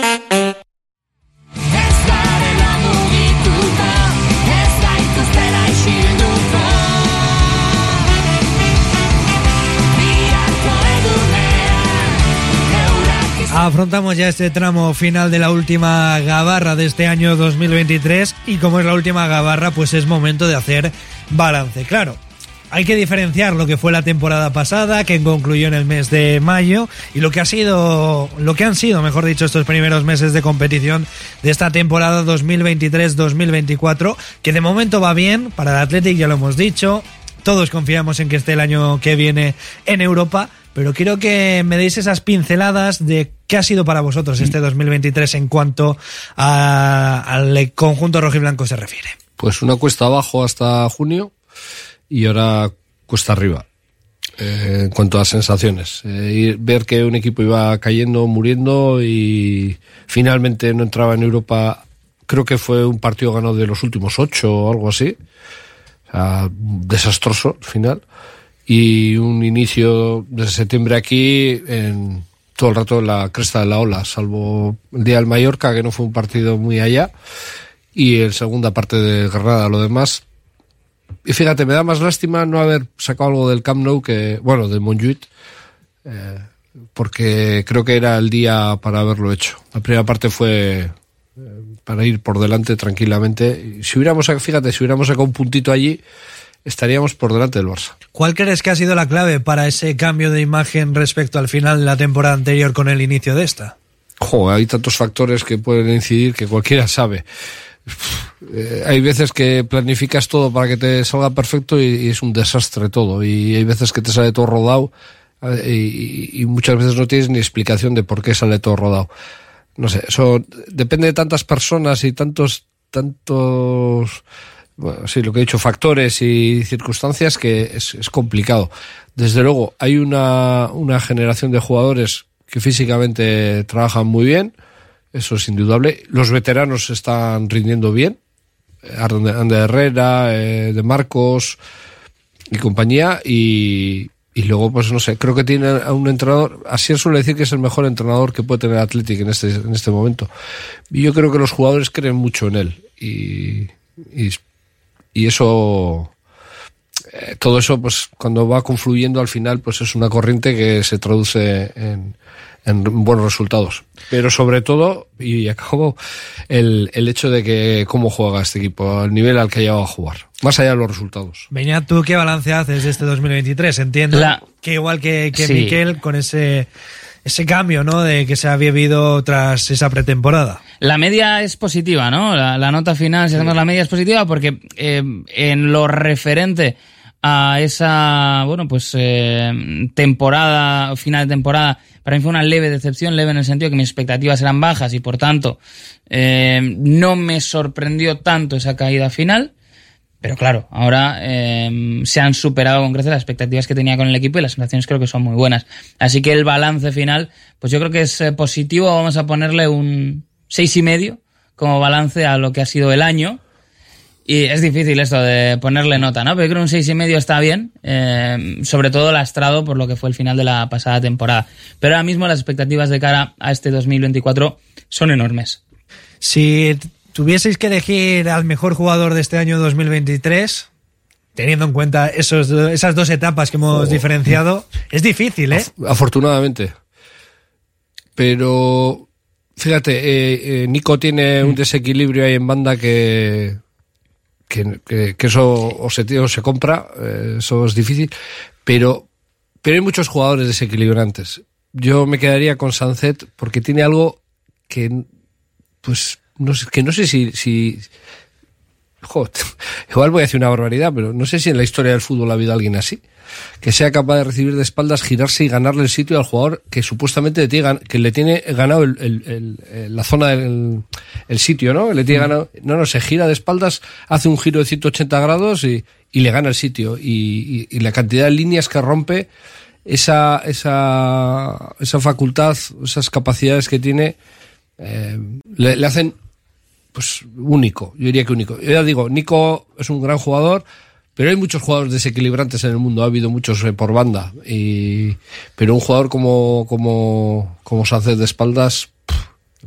Afrontamos ya este tramo final de la última gabarra de este año 2023 y como es la última gabarra pues es momento de hacer balance. Claro, hay que diferenciar lo que fue la temporada pasada, que concluyó en el mes de mayo, y lo que ha sido, lo que han sido, mejor dicho, estos primeros meses de competición de esta temporada 2023-2024, que de momento va bien para el Athletic, ya lo hemos dicho. Todos confiamos en que esté el año que viene en Europa, pero quiero que me deis esas pinceladas de ¿Qué ha sido para vosotros este 2023 en cuanto a- al conjunto rojiblanco se refiere? Pues una cuesta abajo hasta junio y ahora cuesta arriba. eh, en cuanto a sensaciones. Eh, ver que un equipo iba cayendo, muriendo y finalmente no entraba en Europa. Creo que fue un partido ganado de los últimos ocho o algo así. O sea, desastroso al final. Y un inicio de septiembre aquí en todo el rato en la cresta de la ola, salvo el día del Mallorca, que no fue un partido muy allá y en segunda parte de Granada. Lo demás, y fíjate, me da más lástima no haber sacado algo del Camp Nou que, bueno, del Montjuic, eh, porque creo que era el día para haberlo hecho. La primera parte fue eh, para ir por delante tranquilamente. Si hubiéramos, fíjate, si hubiéramos sacado un puntito allí, estaríamos por delante del Barça. ¿Cuál crees que ha sido la clave para ese cambio de imagen respecto al final de la temporada anterior con el inicio de esta? Jo, hay tantos factores que pueden incidir que cualquiera sabe. Eh, hay veces que planificas todo para que te salga perfecto y, y es un desastre todo. Y hay veces que te sale todo rodado eh, y, y muchas veces no tienes ni explicación de por qué sale todo rodado. No sé, eso depende de tantas personas y tantos, tantos, sí, lo que he dicho, factores y circunstancias que es, es complicado. Desde luego, hay una, una generación de jugadores que físicamente trabajan muy bien, eso es indudable. Los veteranos están rindiendo bien, Ander Ander Herrera, eh, de Marcos y compañía, y, y luego, pues no sé, creo que tiene a un entrenador, así suele decir que es el mejor entrenador que puede tener Athletic en este, en este momento. Y yo creo que los jugadores creen mucho en él, y, y, y eso, eh, todo eso, pues cuando va confluyendo al final, pues es una corriente que se traduce en, en buenos resultados. Pero sobre todo, y acabo, el, el hecho de que cómo juega este equipo, al nivel al que ha llegado a jugar, más allá de los resultados. Beñat, ¿tú qué balance haces de este 2023? Entiendo La- que igual que, que Sí. Miquel, con ese, ese cambio ¿no? de que se había vivido tras esa pretemporada. La media es positiva, ¿no? La, la nota final, si hacemos la media, es positiva porque eh, en lo referente a esa, bueno, pues eh, temporada, final de temporada, para mí fue una leve decepción, leve en el sentido que mis expectativas eran bajas y por tanto eh, no me sorprendió tanto esa caída final. Pero claro, ahora eh, se han superado con creces las expectativas que tenía con el equipo y las sensaciones creo que son muy buenas. Así que el balance final, pues yo creo que es eh, positivo. Vamos a ponerle un seis y medio como balance a lo que ha sido el año. Y es difícil esto de ponerle nota, ¿no? Pero yo creo que un seis y medio está bien, eh, sobre todo lastrado por lo que fue el final de la pasada temporada. Pero ahora mismo las expectativas de cara a este 2024 son enormes. Si tuvieseis que elegir al mejor jugador de este año 2023, teniendo en cuenta esos, esas dos etapas que hemos Oh. diferenciado, es difícil, ¿eh? Afortunadamente. Pero, fíjate, eh, eh, Nico tiene un desequilibrio ahí en banda que, que, que- que eso o se, o se compra, eh, eso es difícil, pero, pero hay muchos jugadores desequilibrantes. Yo me quedaría con Sanzet porque tiene algo que, pues, no sé, que no sé si, si *laughs* igual voy a decir una barbaridad, pero no sé si en la historia del fútbol ha habido alguien así. Que sea capaz de recibir de espaldas, girarse y ganarle el sitio al jugador que supuestamente le tiene, gan- que le tiene ganado el- el- el- el- la zona del el sitio, ¿no? Le tiene ganado. No, no, se gira de espaldas, hace un giro de 180 grados y, y le gana el sitio. Y, y- y la cantidad de líneas que rompe, esa, esa, esa facultad, esas capacidades que tiene, eh, le, le hacen pues único, yo diría que único. Yo ya digo, Nico es un gran jugador, pero hay muchos jugadores desequilibrantes en el mundo, ha habido muchos eh, por banda, y, pero un jugador como, como, como Sánchez de espaldas,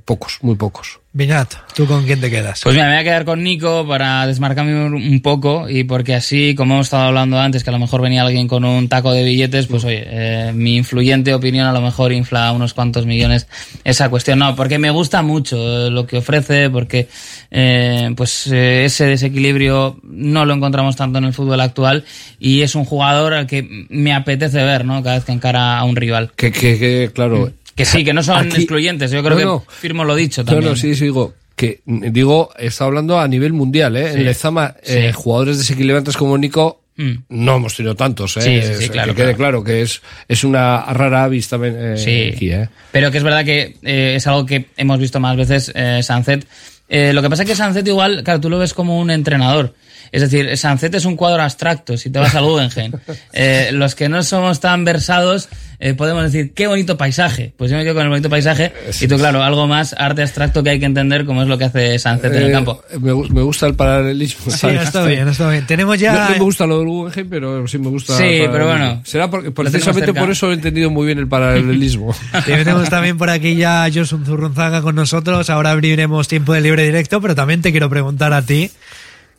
pocos, muy pocos. Viñat, ¿tú con quién te quedas? Pues mira, me voy a quedar con Nico para desmarcarme un- poco y porque así, como hemos estado hablando antes, que a lo mejor venía alguien con un taco de billetes, pues oye, eh, mi influyente opinión a lo mejor infla unos cuantos millones esa cuestión. No, porque me gusta mucho eh, lo que ofrece, porque eh, pues eh, ese desequilibrio no lo encontramos tanto en el fútbol actual y es un jugador al que me apetece ver, ¿no? Cada vez que encara a un rival. Que, que, que claro. Que sí, que no son Aquí- excluyentes. Yo creo No, no. que firmo lo dicho No, también. no, sí, sí, digo, que digo, está hablando a nivel mundial, ¿eh? Sí, En Lezama, sí. eh, jugadores desequilibrantes como Nico Mm. No hemos tenido tantos, ¿eh? Sí, sí, claro, que quede claro. claro. que es, es una rara avis también eh, Sí. aquí, ¿eh? Pero que es verdad que eh, es algo que hemos visto más veces eh, Sancet. Eh, lo que pasa es que Sancet igual, claro, tú lo ves como un entrenador. Es decir, Sancet es un cuadro abstracto, si te vas al Guggenheim. *laughs* Eh, los que no somos tan versados eh, podemos decir, qué bonito paisaje. Pues yo me quedo con el bonito paisaje. Y tú, claro, algo más arte abstracto que hay que entender como es lo que hace Sancet en el Eh, campo. Me, me gusta el paralelismo. Sí, ¿sabes? está bien, está bien. Tenemos ya... No, no me gusta lo del Guggenheim, pero sí me gusta. Sí, pero bueno, Será porque, precisamente por eso he entendido muy bien el paralelismo. *laughs* Tenemos también por aquí ya a Josun Zurrunzaga con nosotros. Ahora abriremos tiempo de libre directo, pero también te quiero preguntar a ti,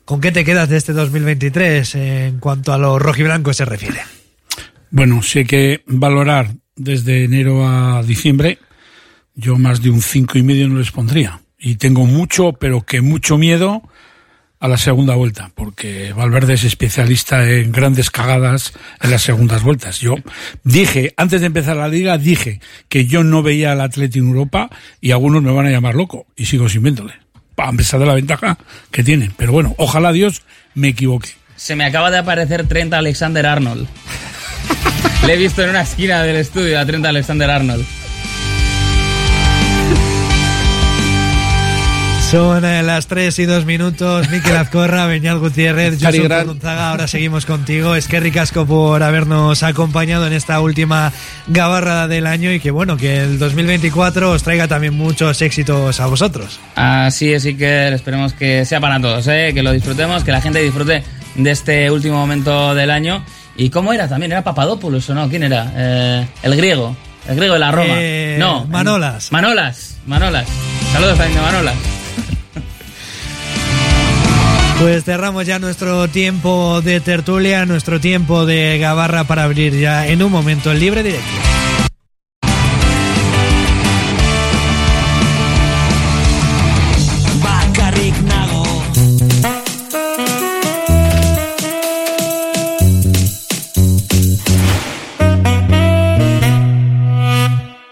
¿con qué te quedas de este 2023 en cuanto a lo rojiblanco se refiere? Bueno, si hay que valorar desde enero a diciembre, yo más de un cinco y medio no les pondría. Y tengo mucho, pero que mucho miedo a la segunda vuelta, porque Valverde es especialista en grandes cagadas en las segundas vueltas. Yo dije, antes de empezar la liga, dije que yo no veía al Atleti en Europa y algunos me van a llamar loco y sigo sin viéndole. A pesar de la ventaja que tienen. Pero bueno, ojalá Dios me equivoque. Se me acaba de aparecer Trent Alexander Arnold. Le he visto en una esquina del estudio a Trent Alexander Arnold. Son eh, las 3 y 2 minutos. Miquel *laughs* Azcorra, Beñat Gutiérrez, Gran. Zurrunzaga. Ahora seguimos contigo. Es que ricasco por habernos acompañado en esta última gabarra del año y que bueno, que el 2024 os traiga también muchos éxitos a vosotros. Así es, que esperemos que sea para todos, ¿eh? que lo disfrutemos, que la gente disfrute de este último momento del año. ¿Y cómo era también? ¿Era Papadopoulos o no? ¿Quién era? Eh, el griego. El griego de la Roma. Eh, no. Manolas. Manolas. Manolas. Saludos también de Manolas. Pues cerramos ya nuestro tiempo de tertulia, nuestro tiempo de gabarra para abrir ya en un momento el libre directo.